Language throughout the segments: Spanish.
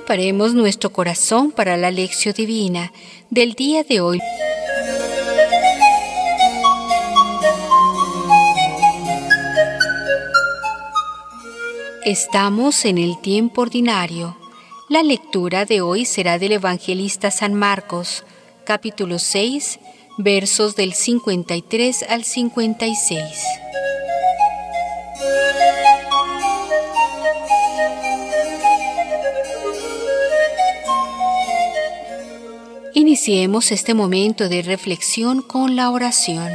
Preparemos nuestro corazón para la lección divina del día de hoy. Estamos en el tiempo ordinario. La lectura de hoy será del evangelista San Marcos, capítulo 6, versos del 53 al 56. Iniciemos este momento de reflexión con la oración.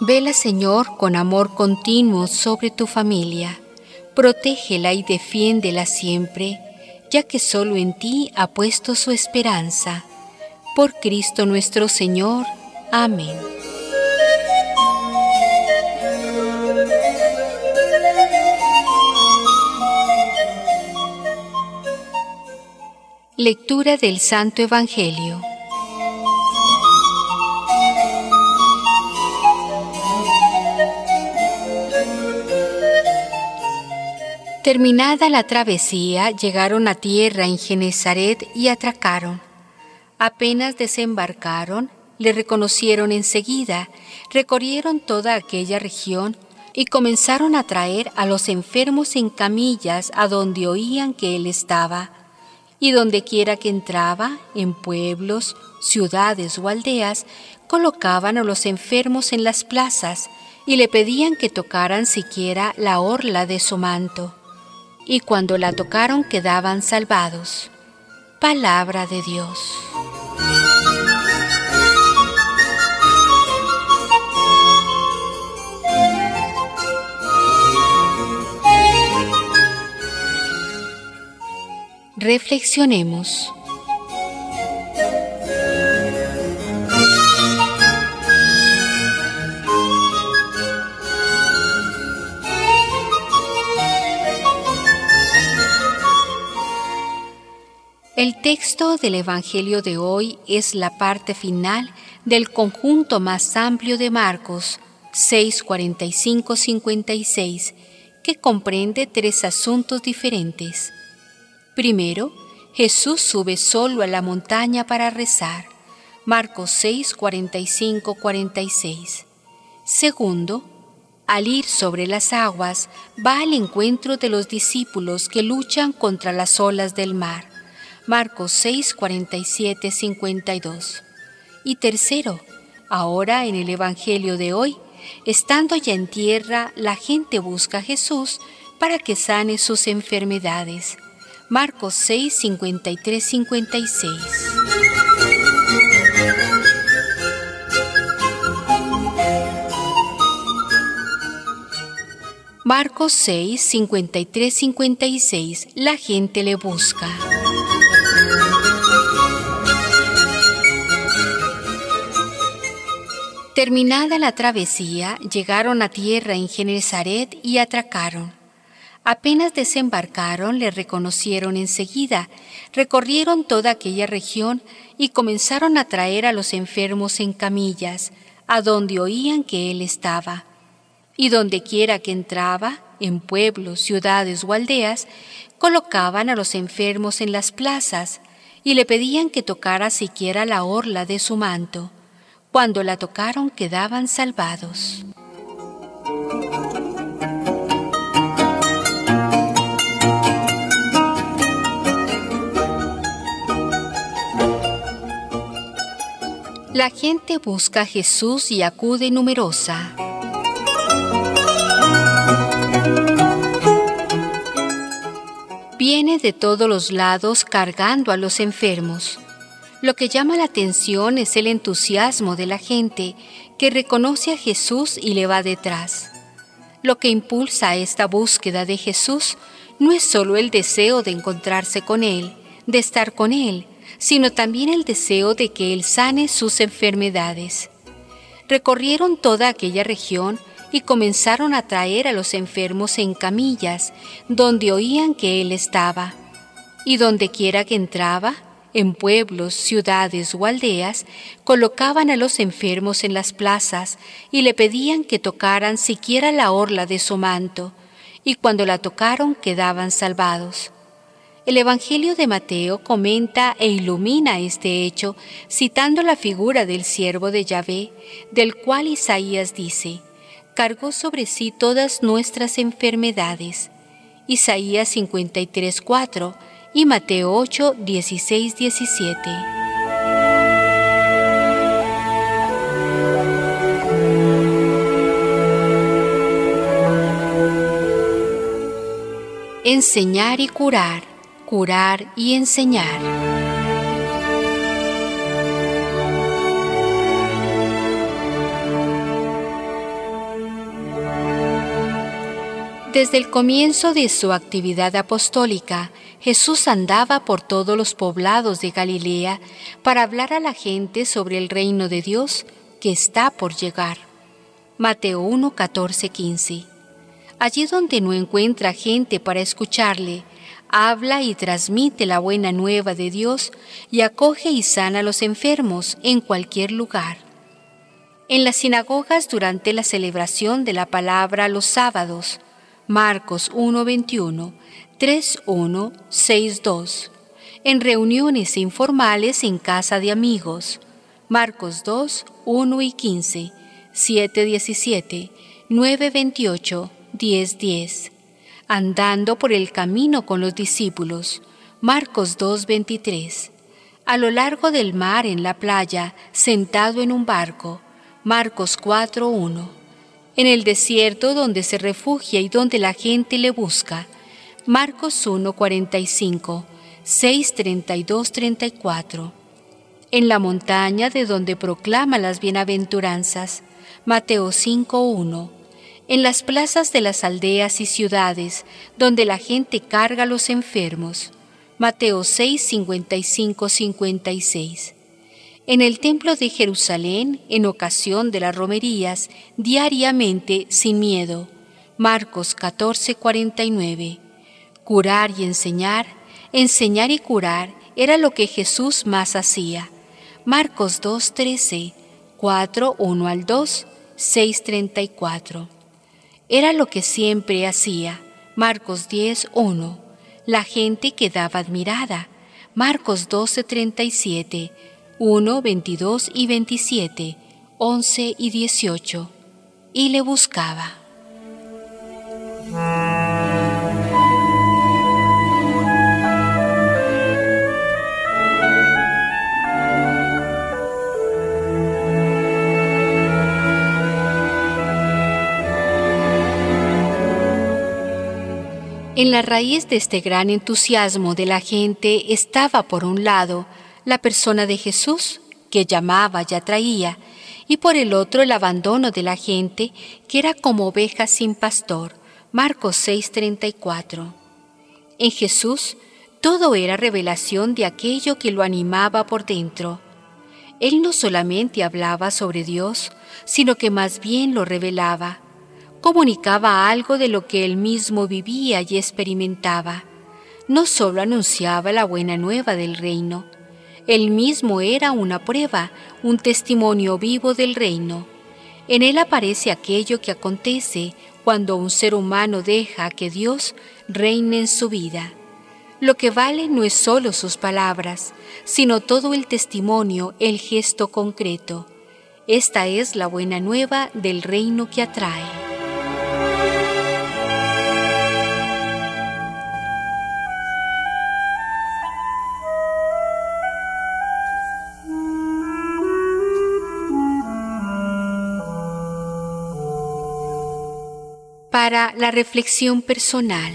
Vela, Señor, con amor continuo sobre tu familia. Protégela y defiéndela siempre, ya que solo en ti ha puesto su esperanza. Por Cristo nuestro Señor. Amén. Lectura del Santo Evangelio. Terminada la travesía, llegaron a tierra en Genezaret y atracaron. Apenas desembarcaron, le reconocieron enseguida, recorrieron toda aquella región y comenzaron a traer a los enfermos en camillas a donde oían que él estaba. Y donde quiera que entraba, en pueblos, ciudades o aldeas, colocaban a los enfermos en las plazas y le pedían que tocaran siquiera la orla de su manto y cuando la tocaron quedaban salvados. Palabra de Dios. Reflexionemos. El texto del Evangelio de hoy es la parte final del conjunto más amplio de Marcos 6:45-56, que comprende tres asuntos diferentes. Primero, Jesús sube solo a la montaña para rezar. Marcos 6:45-46. Segundo, al ir sobre las aguas, va al encuentro de los discípulos que luchan contra las olas del mar. Marcos 6, 47, 52. Y tercero, ahora en el Evangelio de hoy, estando ya en tierra, la gente busca a Jesús para que sane sus enfermedades. Marcos 6, 53, 56. Marcos 6, 53, 56. La gente le busca. Terminada la travesía, llegaron a tierra en Genezaret y atracaron. Apenas desembarcaron, le reconocieron enseguida, recorrieron toda aquella región y comenzaron a traer a los enfermos en camillas, a donde oían que él estaba. Y donde quiera que entraba, en pueblos, ciudades o aldeas, colocaban a los enfermos en las plazas y le pedían que tocara siquiera la orla de su manto. Cuando la tocaron quedaban salvados. La gente busca a Jesús y acude numerosa. Viene de todos los lados cargando a los enfermos. Lo que llama la atención es el entusiasmo de la gente que reconoce a Jesús y le va detrás. Lo que impulsa esta búsqueda de Jesús no es solo el deseo de encontrarse con Él, de estar con Él, sino también el deseo de que Él sane sus enfermedades. Recorrieron toda aquella región y comenzaron a traer a los enfermos en camillas, donde oían que Él estaba. Y donde quiera que entraba, en pueblos, ciudades o aldeas, colocaban a los enfermos en las plazas y le pedían que tocaran siquiera la orla de su manto, y cuando la tocaron quedaban salvados. El Evangelio de Mateo comenta e ilumina este hecho citando la figura del siervo de Yahvé, del cual Isaías dice, cargó sobre sí todas nuestras enfermedades. Isaías 53:4 y Mateo 8, 16, 17. Enseñar y curar, curar y enseñar. Desde el comienzo de su actividad apostólica, Jesús andaba por todos los poblados de Galilea para hablar a la gente sobre el reino de Dios que está por llegar. Mateo 1, 14, 15. Allí donde no encuentra gente para escucharle, habla y transmite la buena nueva de Dios y acoge y sana a los enfermos en cualquier lugar. En las sinagogas durante la celebración de la palabra los sábados, Marcos 1:21, 3:1, 6:2. En reuniones informales en casa de amigos. Marcos 2, 1 y 15, 7, 17, 9, 28, 10, 10. Andando por el camino con los discípulos. Marcos 2, 23. A lo largo del mar en la playa, sentado en un barco. Marcos 4, 1 en el desierto donde se refugia y donde la gente le busca. Marcos 1, 45, 6, 32, 34. En la montaña de donde proclama las bienaventuranzas. Mateo 5, 1. En las plazas de las aldeas y ciudades donde la gente carga a los enfermos. Mateo 6, 55, 56 en el templo de Jerusalén en ocasión de las romerías diariamente sin miedo. Marcos 14:49. Curar y enseñar, enseñar y curar era lo que Jesús más hacía. Marcos 2:13, 4, 1 al 2, 6:34. Era lo que siempre hacía. Marcos 10:1. La gente quedaba admirada. Marcos 12:37 1, 22 y 27, 11 y 18, y le buscaba. En la raíz de este gran entusiasmo de la gente estaba, por un lado, la persona de Jesús, que llamaba y atraía, y por el otro el abandono de la gente, que era como ovejas sin pastor. Marcos 6:34. En Jesús todo era revelación de aquello que lo animaba por dentro. Él no solamente hablaba sobre Dios, sino que más bien lo revelaba. Comunicaba algo de lo que él mismo vivía y experimentaba. No solo anunciaba la buena nueva del reino, él mismo era una prueba, un testimonio vivo del reino. En él aparece aquello que acontece cuando un ser humano deja que Dios reine en su vida. Lo que vale no es solo sus palabras, sino todo el testimonio, el gesto concreto. Esta es la buena nueva del reino que atrae. La reflexión personal.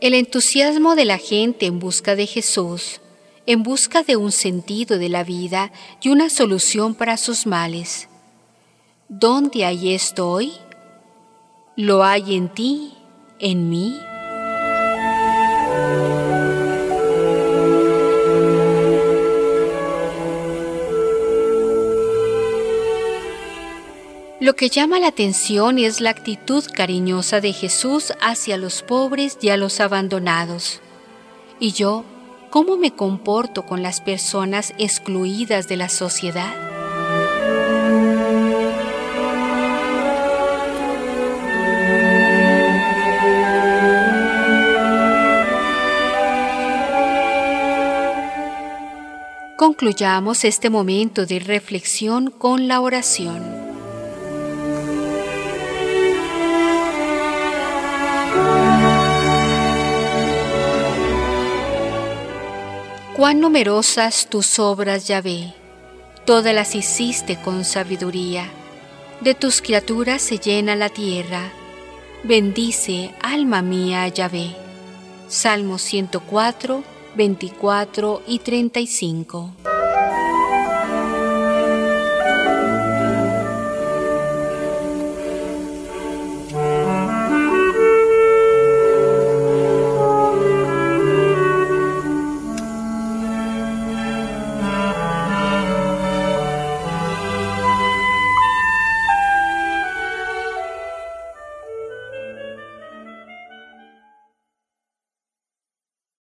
El entusiasmo de la gente en busca de Jesús, en busca de un sentido de la vida y una solución para sus males. ¿Dónde hay esto hoy? ¿Lo hay en ti, en mí? Lo que llama la atención es la actitud cariñosa de Jesús hacia los pobres y a los abandonados. ¿Y yo cómo me comporto con las personas excluidas de la sociedad? Concluyamos este momento de reflexión con la oración. Cuán numerosas tus obras, Yahvé, todas las hiciste con sabiduría. De tus criaturas se llena la tierra. Bendice, alma mía, Yahvé. Salmo 104, 24 y 35.